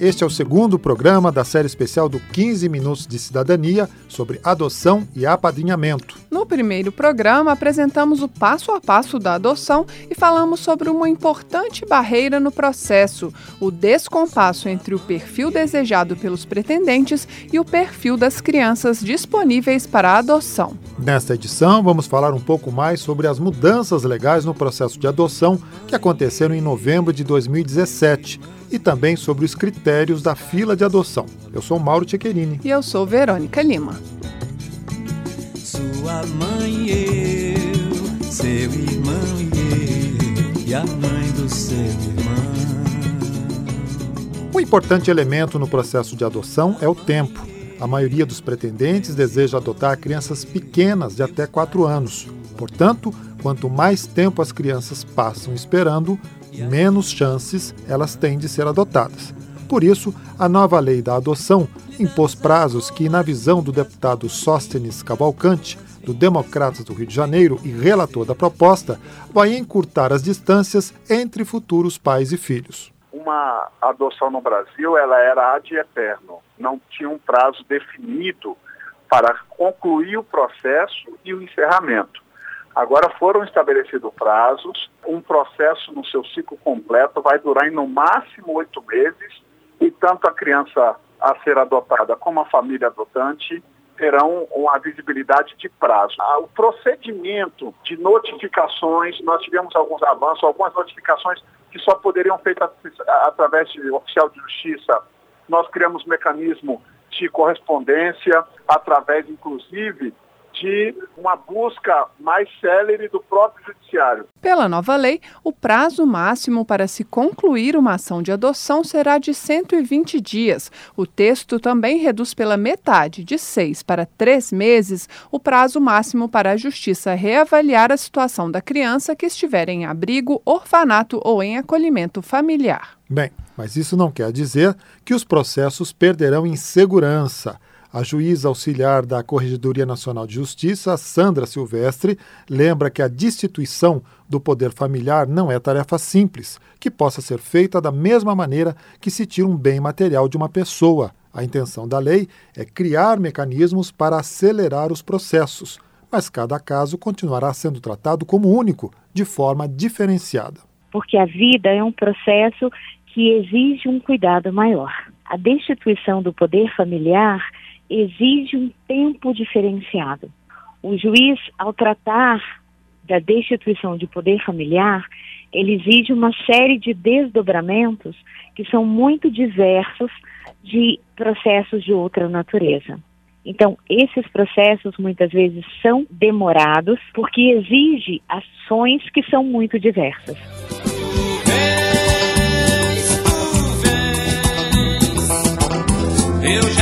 Este é o segundo programa da série especial do 15 Minutos de Cidadania sobre adoção e apadrinhamento. No primeiro programa, apresentamos o passo a passo da adoção e falamos sobre uma importante barreira no processo, o descompasso entre o perfil desejado pelos pretendentes e o perfil das crianças disponíveis para a adoção. Nesta edição, vamos falar um pouco mais sobre as mudanças legais no processo de adoção que aconteceram em novembro de 2017 e também sobre os critérios da fila de adoção. Eu sou Mauro Tchequerini. E eu sou Verônica Lima. Sua mãe e eu, seu irmão e eu, e a mãe do seu irmão. Um importante elemento no processo de adoção é o tempo. A maioria dos pretendentes deseja adotar crianças pequenas de até 4 anos. Portanto, quanto mais tempo as crianças passam esperando, menos chances elas têm de ser adotadas. Por isso, a nova lei da adoção impôs prazos que, na visão do deputado Sóstenes Cavalcante, do Democratas do Rio de Janeiro e relator da proposta, vai encurtar as distâncias entre futuros pais e filhos. Uma adoção no Brasil, ela era ad eterno, não tinha um prazo definido para concluir o processo e o encerramento. Agora foram estabelecidos prazos, um processo no seu ciclo completo vai durar em no máximo oito meses e tanto a criança a ser adotada como a família adotante terão uma visibilidade de prazo. Ah, O procedimento de notificações, nós tivemos alguns avanços, algumas notificações que só poderiam ser feitas através de oficial de justiça. Nós criamos mecanismo de correspondência, através, inclusive, de uma busca mais célere do próprio judiciário. Pela nova lei, o prazo máximo para se concluir uma ação de adoção será de 120 dias. O texto também reduz pela metade, de seis para três meses, o prazo máximo para a Justiça reavaliar a situação da criança que estiver em abrigo, orfanato ou em acolhimento familiar. Bem, mas isso não quer dizer que os processos perderão em segurança. A juíza auxiliar da Corregedoria Nacional de Justiça, Sandra Silvestre, lembra que a destituição do poder familiar não é tarefa simples, que possa ser feita da mesma maneira que se tira um bem material de uma pessoa. A intenção da lei é criar mecanismos para acelerar os processos, mas cada caso continuará sendo tratado como único, de forma diferenciada. porque a vida é um processo que exige um cuidado maior. A destituição do poder familiar exige um tempo diferenciado. O juiz, ao tratar da destituição de poder familiar, ele exige uma série de desdobramentos que são muito diversos de processos de outra natureza. Então, esses processos muitas vezes são demorados porque exige ações que são muito diversas. Eu já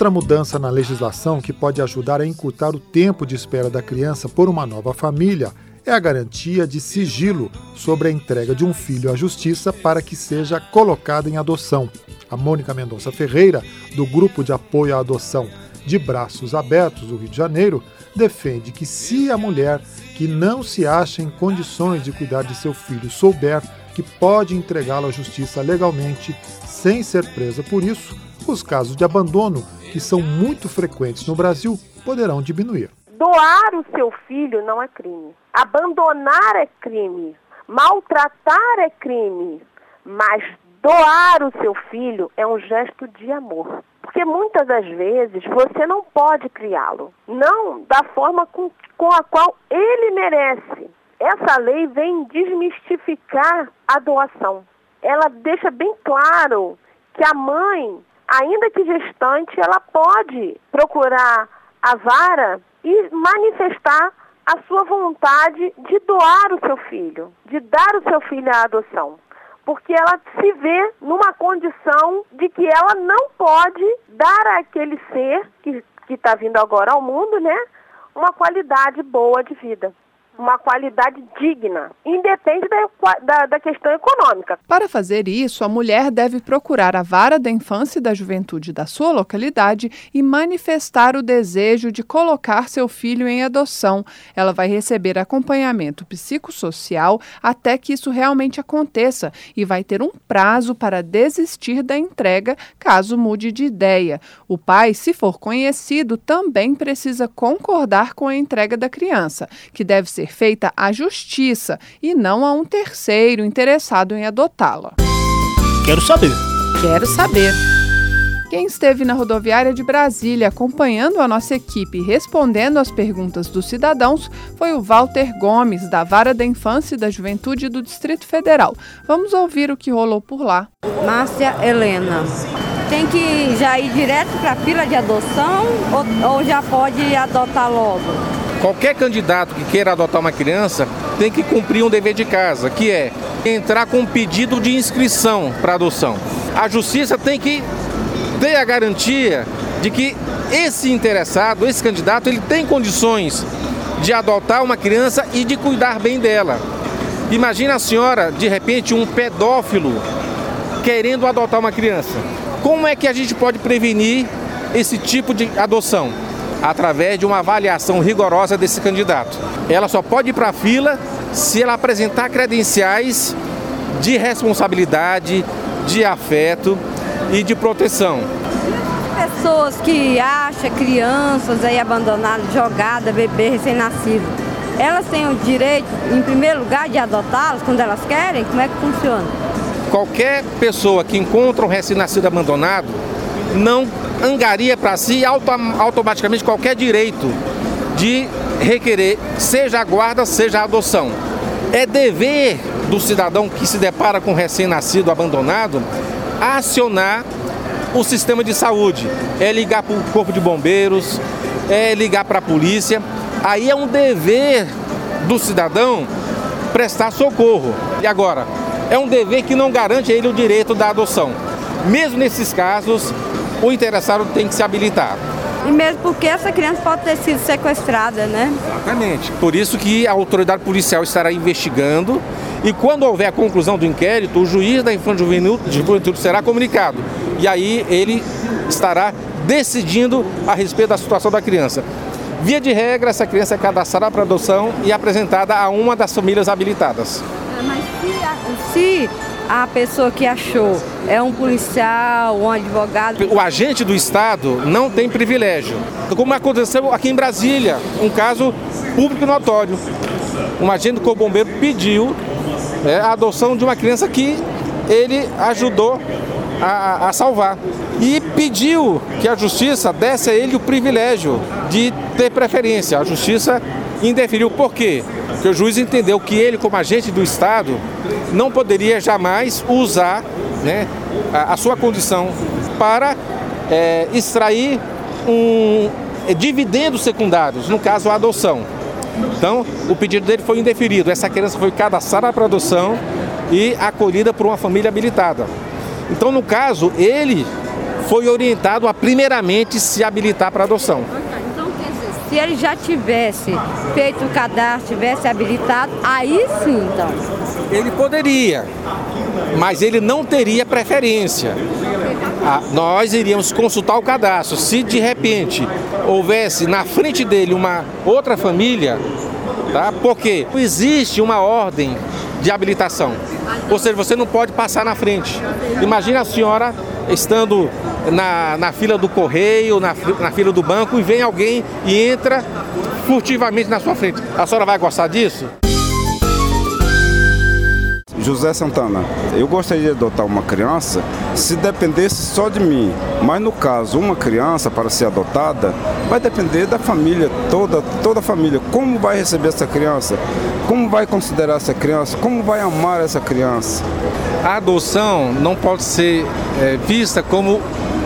Outra mudança na legislação que pode ajudar a encurtar o tempo de espera da criança por uma nova família é a garantia de sigilo sobre a entrega de um filho à justiça para que seja colocado em adoção. A Mônica Mendonça Ferreira, do Grupo de Apoio à Adoção de Braços Abertos do Rio de Janeiro, defende que se a mulher que não se acha em condições de cuidar de seu filho souber que pode entregá-lo à justiça legalmente sem ser presa por isso, os casos de abandono, que são muito frequentes no Brasil, poderão diminuir. Doar o seu filho não é crime. Abandonar é crime. Maltratar é crime. Mas doar o seu filho é um gesto de amor. Porque muitas das vezes você não pode criá-lo. Não da forma com, com a qual ele merece. Essa lei vem desmistificar a doação. Ela deixa bem claro que a mãe, ainda que gestante, ela pode procurar a vara e manifestar a sua vontade de doar o seu filho, de dar o seu filho à adoção. porque ela se vê numa condição de que ela não pode dar àquele ser que está vindo agora ao mundo, né, uma qualidade boa de vida uma qualidade digna, independe da, da, da, questão econômica. Para fazer isso, a mulher deve procurar a vara da infância e da juventude da sua localidade e manifestar o desejo de colocar seu filho em adoção. Ela vai receber acompanhamento psicossocial até que isso realmente aconteça e vai ter um prazo para desistir da entrega caso mude de ideia. O pai, se for conhecido, também precisa concordar com a entrega da criança, que deve ser feita à justiça e não a um terceiro interessado em adotá-la. Quero saber. Quero saber. Quem esteve na rodoviária de Brasília acompanhando a nossa equipe e respondendo às perguntas dos cidadãos foi o Walter Gomes, da Vara da Infância e da Juventude do Distrito Federal. Vamos ouvir o que rolou por lá. Márcia Helena. Tem que já ir direto para a fila de adoção ou, ou já pode adotar logo? Qualquer candidato que queira adotar uma criança tem que cumprir um dever de casa, que é entrar com um pedido de inscrição para adoção. A justiça tem que ter a garantia de que esse interessado, esse candidato, ele tem condições de adotar uma criança e de cuidar bem dela. Imagina a senhora, de repente, um pedófilo querendo adotar uma criança. Como é que a gente pode prevenir esse tipo de adoção? Através de uma avaliação rigorosa desse candidato. Ela só pode ir para a fila se ela apresentar credenciais de responsabilidade, de afeto e de proteção. Pessoas que acham crianças aí abandonadas, jogadas, bebê recém-nascido, elas têm o direito, em primeiro lugar, de adotá-los quando elas querem? Como é que funciona? Qualquer pessoa que encontra um recém-nascido abandonado não angaria para si auto, automaticamente qualquer direito de requerer, seja a guarda, seja a adoção. É dever do cidadão que se depara com recém-nascido abandonado acionar o sistema de saúde. É ligar para o corpo de bombeiros, é ligar para a polícia. Aí é um dever do cidadão prestar socorro. E agora, é um dever que não garante a ele o direito da adoção. Mesmo nesses casos, o interessado tem que se habilitar. E mesmo porque essa criança pode ter sido sequestrada, né? Exatamente. Por isso que a autoridade policial estará investigando e quando houver a conclusão do inquérito, o juiz da infância e juventude será comunicado. E aí ele estará decidindo a respeito da situação da criança. Via de regra, essa criança é cadastrada para adoção e apresentada a uma das famílias habilitadas. Ah, mas se, se a pessoa que achou é um policial, um advogado. O agente do Estado não tem privilégio. Como aconteceu aqui em Brasília, um caso público notório. Um agente do Bombeiro pediu é, a adoção de uma criança que ele ajudou a, a, salvar. E pediu que a justiça desse a ele o privilégio de ter preferência. A justiça indeferiu. Por quê? Porque o juiz entendeu que ele, como agente do Estado, não poderia jamais usar né, a, a sua condição para é, extrair um, é, dividendos secundários, no caso a adoção. Então, o pedido dele foi indeferido. Essa criança foi cadastrada para adoção e acolhida por uma família habilitada. Então, no caso, ele foi orientado a primeiramente se habilitar para adoção. Se ele já tivesse feito o cadastro, tivesse habilitado, aí sim, então. Ele poderia, mas ele não teria preferência. Ah, nós iríamos consultar o cadastro. Se de repente houvesse na frente dele uma outra família, tá? Porque existe uma ordem de habilitação. Ou seja, você não pode passar na frente. Imagina a senhora estando na, na fila do correio, na, na fila do banco e vem alguém e entra furtivamente na sua frente. A senhora vai gostar disso? José Santana, eu gostaria de adotar uma criança se dependesse só de mim. Mas no caso, uma criança para ser adotada vai depender da família, toda, toda a família. Como vai receber essa criança? Como vai considerar essa criança? Como vai amar essa criança? A adoção não pode ser é, vista como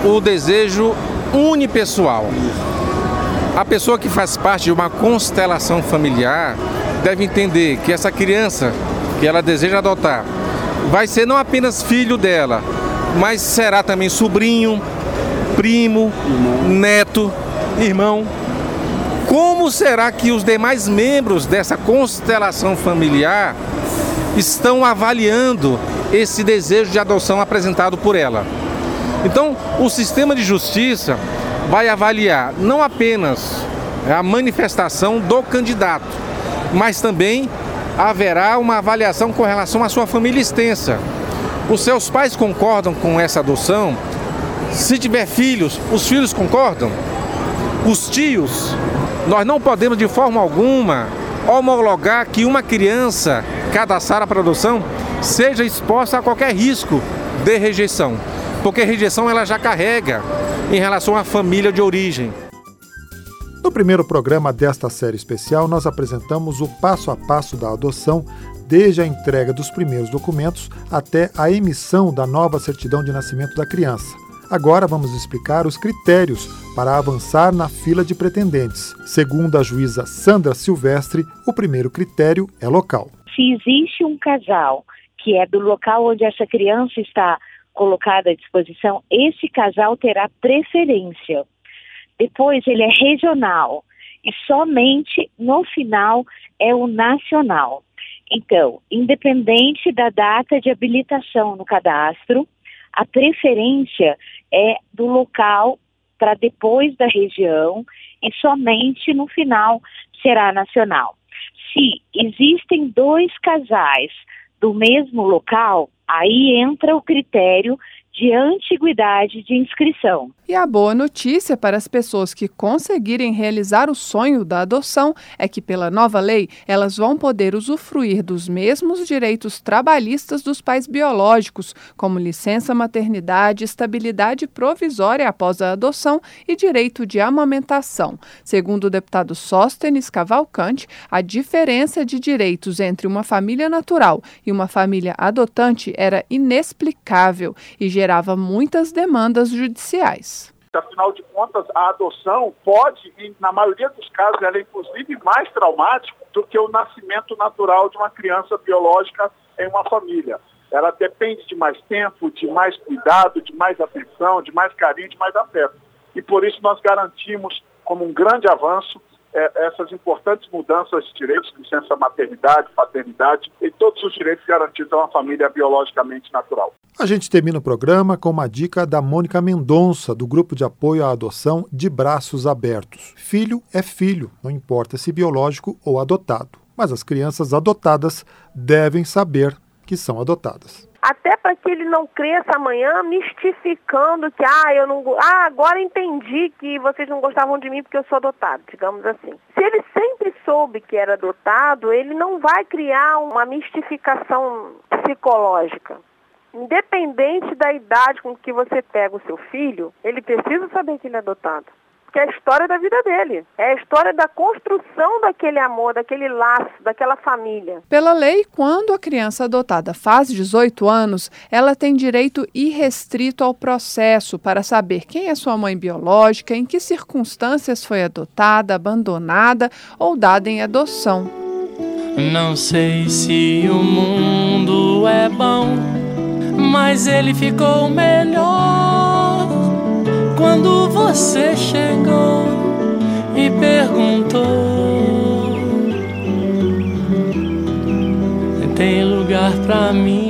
o desejo unipessoal. A pessoa que faz parte de uma constelação familiar deve entender que essa criança que ela deseja adotar, vai ser não apenas filho dela, mas será também sobrinho, primo, irmão. neto, irmão. Como será que os demais membros dessa constelação familiar estão avaliando esse desejo de adoção apresentado por ela? Então, o sistema de justiça vai avaliar não apenas a manifestação do candidato, mas também haverá uma avaliação com relação à sua família extensa. Os seus pais concordam com essa adoção? Se tiver filhos, os filhos concordam? Os tios? Nós não podemos de forma alguma homologar que uma criança cadastrada para adoção seja exposta a qualquer risco de rejeição, porque rejeição ela já carrega em relação à família de origem. Primeiro programa desta série especial, nós apresentamos o passo a passo da adoção, desde a entrega dos primeiros documentos até a emissão da nova certidão de nascimento da criança. Agora vamos explicar os critérios para avançar na fila de pretendentes. Segundo a juíza Sandra Silvestre, o primeiro critério é local. Se existe um casal que é do local onde essa criança está colocada à disposição, esse casal terá preferência. Depois ele é regional e somente no final é o nacional. Então, independente da data de habilitação no cadastro, a preferência é do local para depois da região e somente no final será nacional. Se existem dois casais do mesmo local, aí entra o critério de antiguidade de inscrição. E a boa notícia para as pessoas que conseguirem realizar o sonho da adoção é que, pela nova lei, elas vão poder usufruir dos mesmos direitos trabalhistas dos pais biológicos, como licença maternidade, estabilidade provisória após a adoção e direito de amamentação. Segundo o deputado Sóstenes Cavalcante, a diferença de direitos entre uma família natural e uma família adotante era inexplicável e gerava muitas demandas judiciais. Afinal de contas, a adoção pode, na maioria dos casos, ela é inclusive mais traumática do que o nascimento natural de uma criança biológica em uma família. Ela depende de mais tempo, de mais cuidado, de mais atenção, de mais carinho, de mais afeto. E por isso nós garantimos, como um grande avanço, é, essas importantes mudanças de direitos, licença maternidade, paternidade e todos os direitos garantidos a uma família biologicamente natural. A gente termina o programa com uma dica da Mônica Mendonça, do Grupo de Apoio à Adoção de Braços Abertos. Filho é filho, não importa se biológico ou adotado. Mas as crianças adotadas devem saber que são adotadas até para que ele não cresça amanhã mistificando que, ah, eu não, ah, agora entendi que vocês não gostavam de mim porque eu sou adotado, digamos assim. Se ele sempre soube que era adotado, ele não vai criar uma mistificação psicológica. Independente da idade com que você pega o seu filho, ele precisa saber que ele é adotado que é a história da vida dele. É a história da construção daquele amor, daquele laço, daquela família. Pela lei, quando a criança adotada faz 18 anos, ela tem direito irrestrito ao processo para saber quem é sua mãe biológica, em que circunstâncias foi adotada, abandonada ou dada em adoção. Não sei se o mundo é bom, mas ele ficou melhor quando você chegou e perguntou: Tem lugar para mim?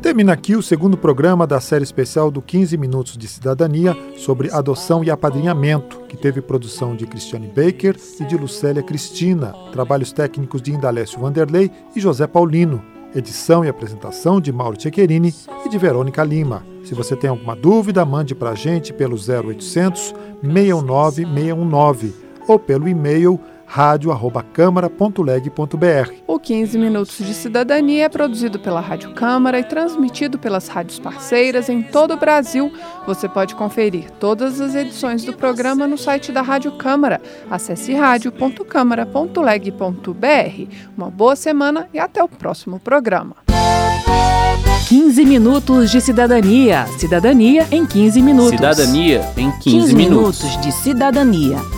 Termina aqui o segundo programa da série especial do 15 Minutos de Cidadania sobre adoção e apadrinhamento, que teve produção de Cristiane Baker e de Lucélia Cristina, trabalhos técnicos de Indalécio Vanderlei e José Paulino. Edição e apresentação de Mauro Tchequerini e de Verônica Lima. Se você tem alguma dúvida, mande para a gente pelo 0800 619 619 ou pelo e-mail rádio@câmara.leg.br. O 15 Minutos de Cidadania é produzido pela Rádio Câmara e transmitido pelas rádios parceiras em todo o Brasil. Você pode conferir todas as edições do programa no site da Rádio Câmara. Acesse rádio.câmara.leg.br. Uma boa semana e até o próximo programa. 15 minutos de cidadania. Cidadania em 15 minutos. Cidadania em 15, 15 minutos. minutos de cidadania.